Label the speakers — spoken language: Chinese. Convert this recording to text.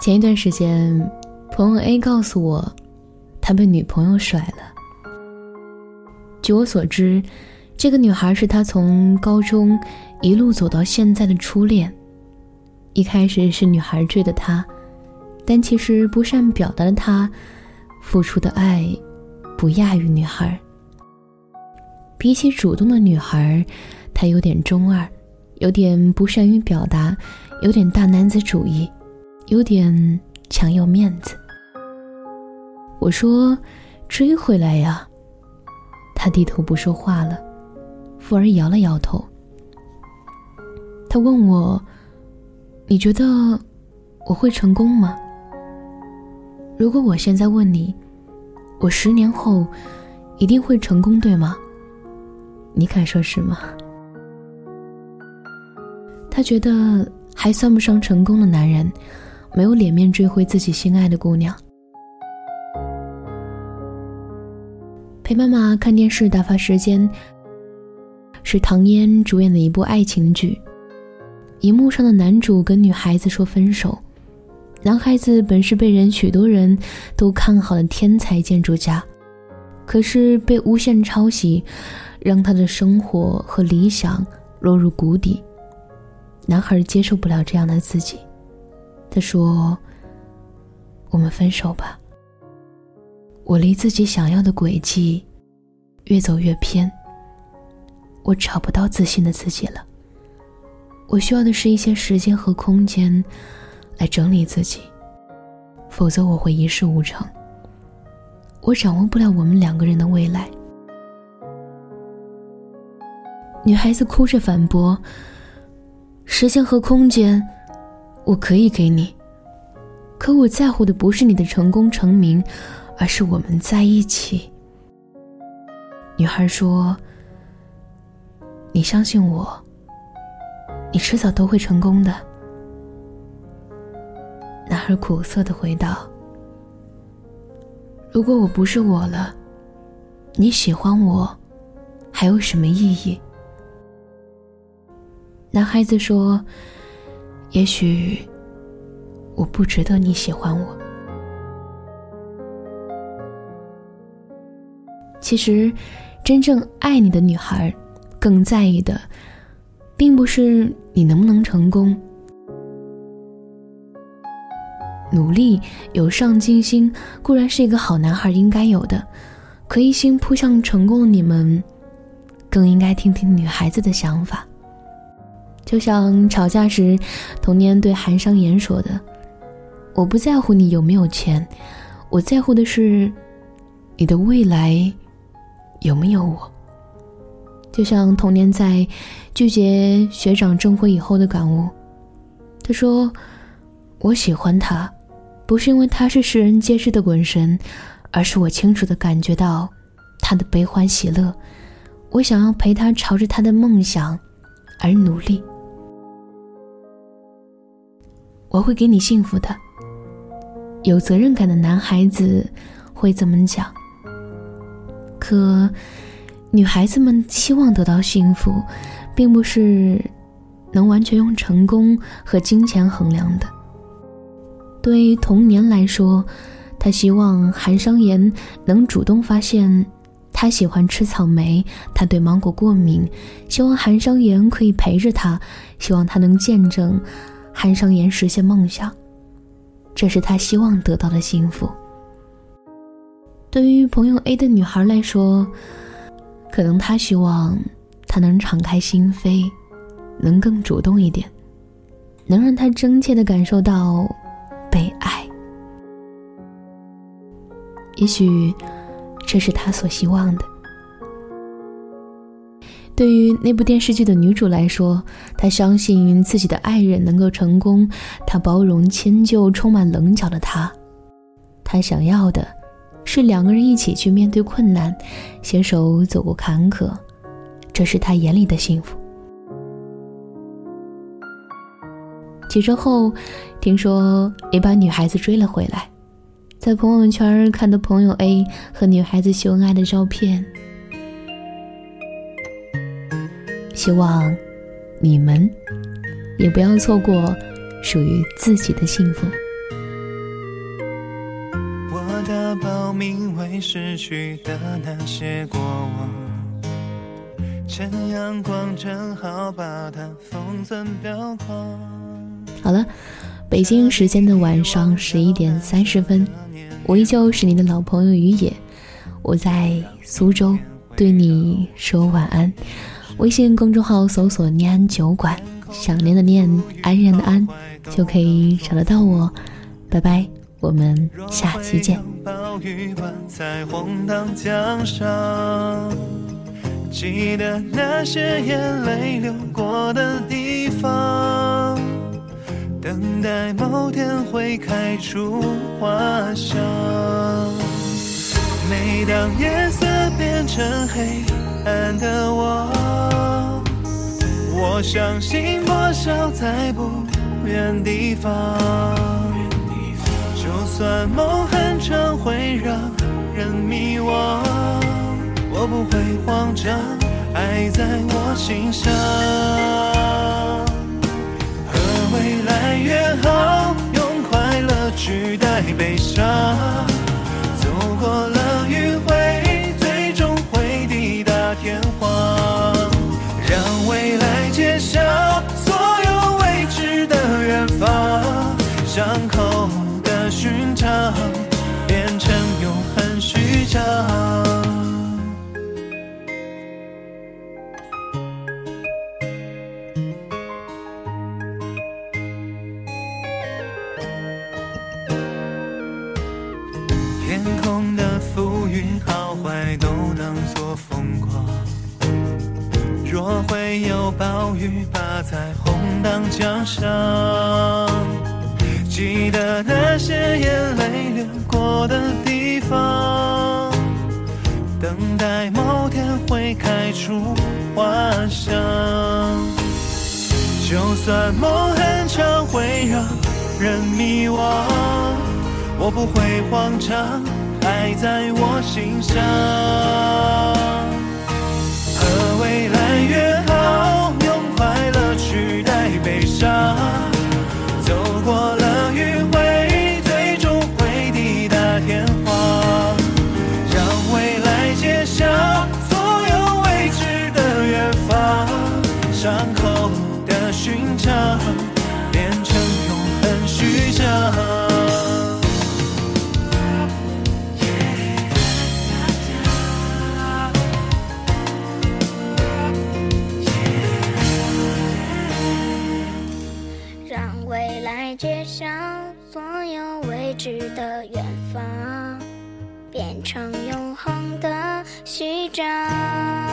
Speaker 1: 前一段时间，朋友 A 告诉我，他被女朋友甩了。据我所知，这个女孩是他从高中一路走到现在的初恋。一开始是女孩追的他，但其实不善表达的他，付出的爱不亚于女孩。比起主动的女孩，他有点中二，有点不善于表达，有点大男子主义。有点强要面子。我说：“追回来呀。”他低头不说话了，富儿摇了摇头。他问我：“你觉得我会成功吗？”如果我现在问你，我十年后一定会成功，对吗？你敢说是吗？他觉得还算不上成功的男人。没有脸面追回自己心爱的姑娘。陪妈妈看电视打发时间，是唐嫣主演的一部爱情剧。荧幕上的男主跟女孩子说分手，男孩子本是被人许多人都看好的天才建筑家，可是被无限抄袭，让他的生活和理想落入谷底。男孩接受不了这样的自己。他说：“我们分手吧。我离自己想要的轨迹越走越偏。我找不到自信的自己了。我需要的是一些时间和空间来整理自己，否则我会一事无成。我掌握不了我们两个人的未来。”女孩子哭着反驳：“时间和空间。”我可以给你，可我在乎的不是你的成功成名，而是我们在一起。女孩说：“你相信我，你迟早都会成功的。”男孩苦涩的回道：“如果我不是我了，你喜欢我，还有什么意义？”男孩子说。也许我不值得你喜欢我。其实，真正爱你的女孩，更在意的，并不是你能不能成功。努力、有上进心固然是一个好男孩应该有的，可一心扑向成功的你们，更应该听听女孩子的想法。就像吵架时，童年对韩商言说的：“我不在乎你有没有钱，我在乎的是你的未来有没有我。”就像童年在拒绝学长征婚以后的感悟，他说：“我喜欢他，不是因为他是世人皆知的滚神，而是我清楚的感觉到他的悲欢喜乐。我想要陪他朝着他的梦想而努力。”我会给你幸福的。有责任感的男孩子会这么讲。可，女孩子们期望得到幸福，并不是能完全用成功和金钱衡量的。对童年来说，他希望韩商言能主动发现他喜欢吃草莓，他对芒果过敏，希望韩商言可以陪着他，希望他能见证。韩商言实现梦想，这是他希望得到的幸福。对于朋友 A 的女孩来说，可能她希望他能敞开心扉，能更主动一点，能让他真切的感受到被爱。也许，这是他所希望的。对于那部电视剧的女主来说，她相信自己的爱人能够成功，她包容迁就充满棱角的他，她想要的，是两个人一起去面对困难，携手走过坎坷，这是他眼里的幸福。几周后，听说也把女孩子追了回来，在朋友圈看到朋友 a 和女孩子秀恩爱的照片希望你们也不要错过属于自己的幸福。
Speaker 2: 我的报名为失去的那些过往趁阳光正好把它表框。
Speaker 1: 好了北京时间的晚上十一点三十分，我依旧是你的老朋友于野，我在苏州对你说晚安。微信公众号搜索“念安酒馆”，想念的念，安然的安，就可以找得到我。拜拜，我们下期见。
Speaker 2: 记得那些眼泪流过的地，等待某天会开出花香。每当夜色变成黑暗的我，我相信破晓在不远地方。就算梦很长，会让人迷惘，我不会慌张，爱在我心上。未来约好，用快乐取代悲伤。走过了迂回，最终会抵达天荒。让未来揭晓所有未知的远方，伤口。天空的浮云好坏都当作风光。若会有暴雨，把彩虹当奖赏。记得那些眼泪流过的地方，等待某天会开出花香。就算梦很长，会让人迷惘，我不会慌张，爱在我心上。
Speaker 3: 接受所有未知的远方，变成永恒的序章。